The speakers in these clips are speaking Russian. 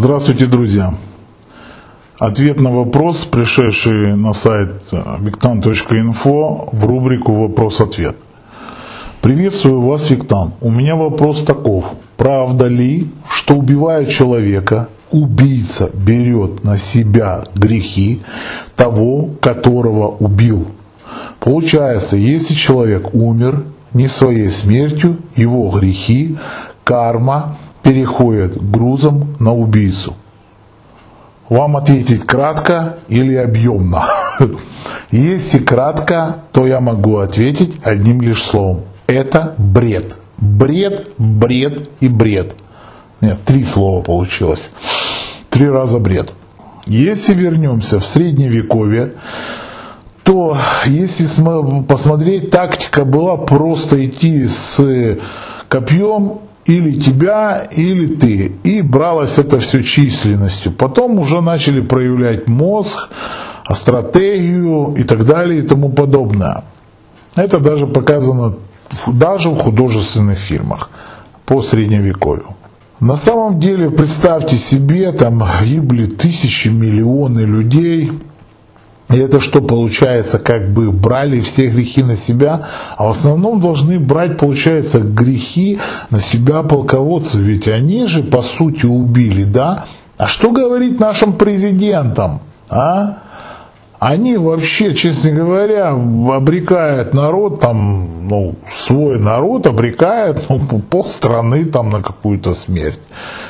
Здравствуйте, друзья! Ответ на вопрос, пришедший на сайт виктан.инфо в рубрику «Вопрос-ответ». Приветствую вас, Виктан. У меня вопрос таков. Правда ли, что убивая человека, убийца берет на себя грехи того, которого убил? Получается, если человек умер не своей смертью, его грехи, карма – переходит грузом на убийцу. Вам ответить кратко или объемно? Если кратко, то я могу ответить одним лишь словом. Это бред. Бред, бред и бред. Нет, три слова получилось. Три раза бред. Если вернемся в средневековье, то если посмотреть, тактика была просто идти с копьем или тебя, или ты. И бралось это все численностью. Потом уже начали проявлять мозг, стратегию и так далее и тому подобное. Это даже показано даже в художественных фильмах по средневековью. На самом деле, представьте себе, там гибли тысячи, миллионы людей – и это что получается, как бы брали все грехи на себя, а в основном должны брать, получается, грехи на себя полководцы, ведь они же по сути убили, да? А что говорить нашим президентам, а? Они вообще, честно говоря, обрекают народ, там, ну, свой народ обрекают ну, полстраны там на какую-то смерть.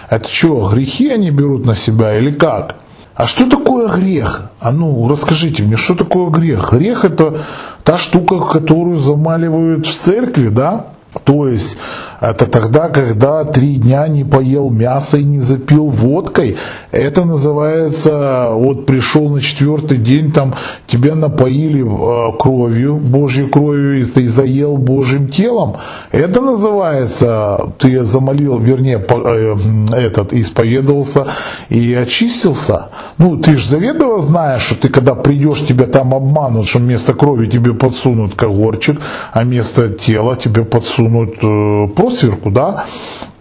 Это что, грехи они берут на себя или как? А что такое грех? А ну, расскажите мне, что такое грех? Грех это та штука, которую замаливают в церкви, да? То есть это тогда, когда три дня не поел мясо и не запил водкой. Это называется, вот пришел на четвертый день, там тебя напоили э, кровью, Божьей кровью, и ты заел Божьим телом. Это называется, ты замолил, вернее, э, этот, исповедовался и очистился. Ну, ты же заведомо знаешь, что ты когда придешь, тебя там обманут, что вместо крови тебе подсунут когорчик, а вместо тела тебе подсунут э, просверку, да?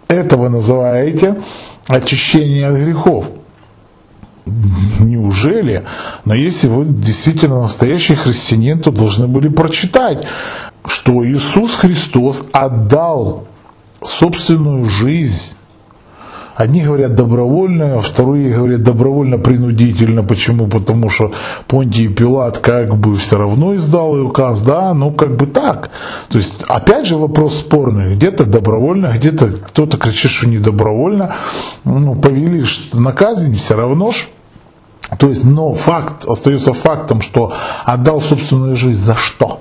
Это вы называете очищение от грехов. Неужели? Но если вы действительно настоящий христианин, то должны были прочитать, что Иисус Христос отдал собственную жизнь Одни говорят добровольно, а вторые говорят добровольно-принудительно. Почему? Потому что Понтий Пилат как бы все равно издал указ, да, ну как бы так. То есть, опять же, вопрос спорный. Где-то добровольно, где-то кто-то кричит, что не добровольно. Ну, повели на казнь, все равно ж. То есть, но факт остается фактом, что отдал собственную жизнь за что?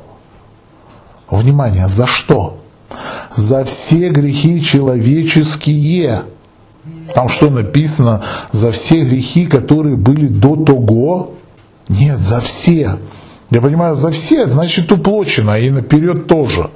Внимание, за что? За все грехи человеческие. Там что написано? За все грехи, которые были до того? Нет, за все. Я понимаю, за все, значит уплочено, и наперед тоже.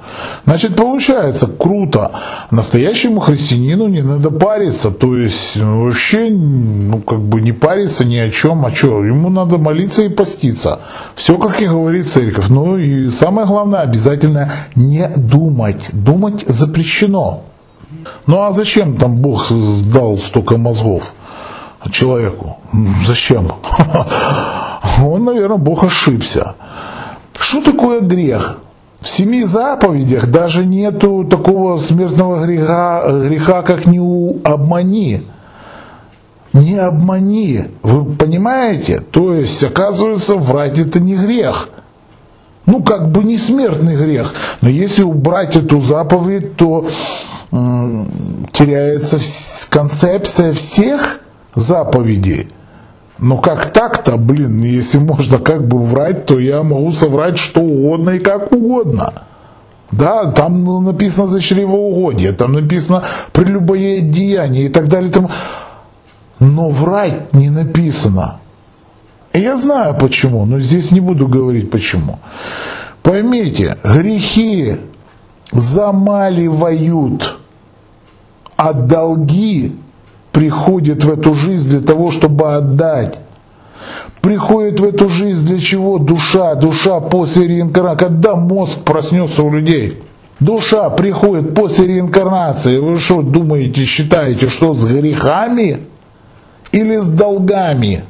Значит, получается, круто. Настоящему христианину не надо париться, то есть ну, вообще, ну, как бы не париться ни о чем, а что, ему надо молиться и поститься. Все, как и говорит церковь. Ну и самое главное, обязательно не думать. Думать запрещено. Ну а зачем там Бог дал столько мозгов человеку? Зачем? Он, наверное, Бог ошибся. Что такое грех? В семи заповедях даже нету такого смертного греха, греха как не обмани. Не обмани. Вы понимаете? То есть, оказывается, врать это не грех. Ну, как бы не смертный грех. Но если убрать эту заповедь, то теряется концепция всех заповедей. Но как так-то, блин, если можно как бы врать, то я могу соврать что угодно и как угодно. Да, там написано за чревоугодие, там написано прелюбое деяние и так далее. Там... Но врать не написано. И я знаю почему, но здесь не буду говорить почему. Поймите, грехи замаливают а долги приходят в эту жизнь для того, чтобы отдать. Приходит в эту жизнь для чего? Душа, душа после реинкарнации. Когда мозг проснется у людей? Душа приходит после реинкарнации. Вы что думаете, считаете, что с грехами? или с долгами.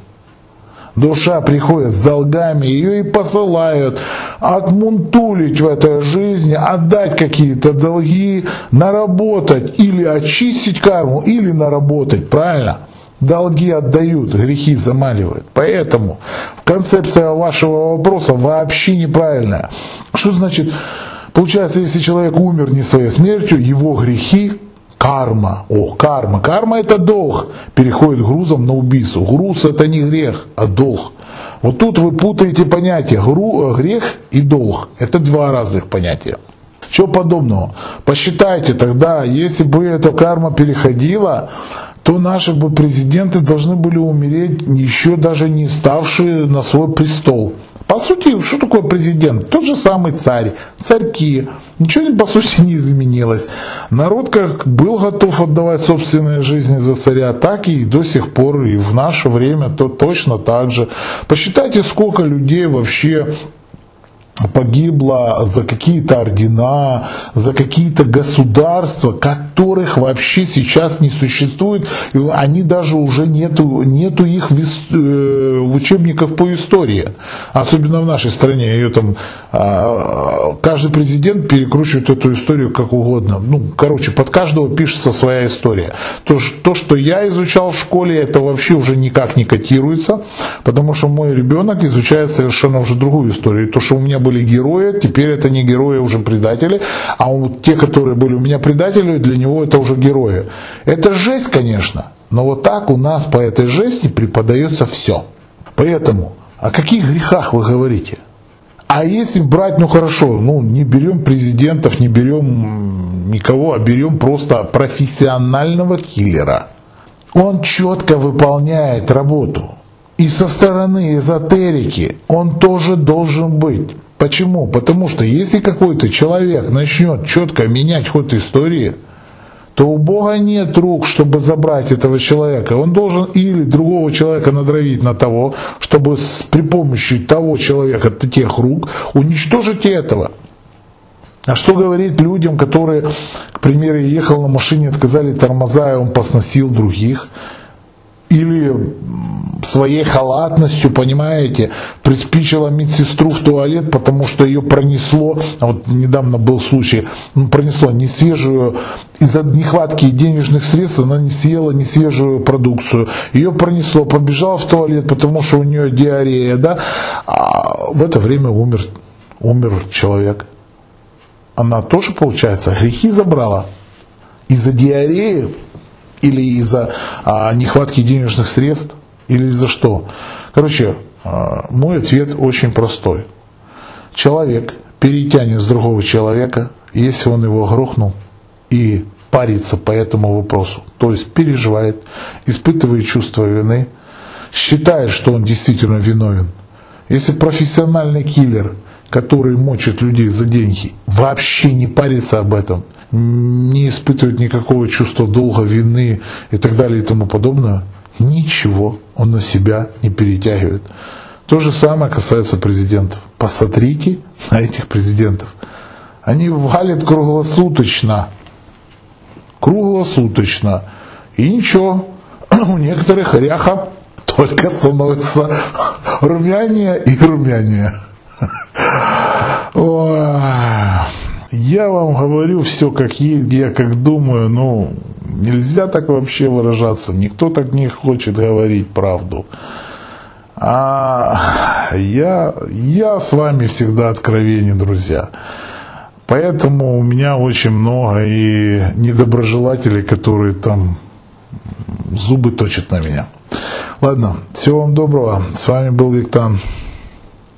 Душа приходит с долгами, ее и посылают отмунтулить в этой жизни, отдать какие-то долги, наработать или очистить карму, или наработать, правильно? Долги отдают, грехи замаливают. Поэтому концепция вашего вопроса вообще неправильная. Что значит, получается, если человек умер не своей смертью, его грехи Карма. О, карма. Карма это долг. Переходит грузом на убийцу. Груз это не грех, а долг. Вот тут вы путаете понятия. Гру, грех и долг. Это два разных понятия. Чего подобного? Посчитайте тогда, если бы эта карма переходила, то наши бы президенты должны были умереть, еще даже не ставшие на свой престол. По сути, что такое президент? Тот же самый царь, царьки. Ничего по сути не изменилось. Народ как был готов отдавать собственные жизни за царя, так и до сих пор и в наше время то точно так же. Посчитайте, сколько людей вообще погибло за какие-то ордена, за какие-то государства, которых вообще сейчас не существует, и они даже уже нету, нету их в, э, учебниках по истории, особенно в нашей стране, ее там а, каждый президент перекручивает эту историю как угодно, ну, короче, под каждого пишется своя история. То, то, что я изучал в школе, это вообще уже никак не котируется, потому что мой ребенок изучает совершенно уже другую историю, то, что у меня были герои, теперь это не герои, уже предатели, а вот те, которые были у меня предатели, для него это уже герои. Это жесть, конечно, но вот так у нас по этой жести преподается все. Поэтому, о каких грехах вы говорите? А если брать, ну хорошо, ну не берем президентов, не берем никого, а берем просто профессионального киллера. Он четко выполняет работу. И со стороны эзотерики он тоже должен быть. Почему? Потому что если какой-то человек начнет четко менять ход истории, то у Бога нет рук, чтобы забрать этого человека. Он должен или другого человека надравить на того, чтобы с, при помощи того человека, тех рук, уничтожить этого. А что говорить людям, которые, к примеру, ехал на машине, отказали тормоза, и он посносил других? Или своей халатностью, понимаете, приспичила медсестру в туалет, потому что ее пронесло, а вот недавно был случай, ну, пронесло не свежую, из-за нехватки денежных средств она не съела не свежую продукцию, ее пронесло, побежала в туалет, потому что у нее диарея, да, а в это время умер, умер человек. Она тоже, получается, грехи забрала из-за диареи или из-за а, нехватки денежных средств. Или за что? Короче, а, мой ответ очень простой. Человек перетянет с другого человека, если он его грохнул, и парится по этому вопросу, то есть переживает, испытывает чувство вины, считает, что он действительно виновен. Если профессиональный киллер, который мочит людей за деньги, вообще не парится об этом, не испытывает никакого чувства долга, вины и так далее и тому подобное, ничего он на себя не перетягивает. То же самое касается президентов. Посмотрите на этих президентов. Они валят круглосуточно. Круглосуточно. И ничего, у некоторых ряха только становится румянее и румянее. Я вам говорю все как есть, я как думаю, ну, Нельзя так вообще выражаться. Никто так не хочет говорить правду. А я, я с вами всегда откровенен, друзья. Поэтому у меня очень много и недоброжелателей, которые там зубы точат на меня. Ладно, всего вам доброго. С вами был Виктан.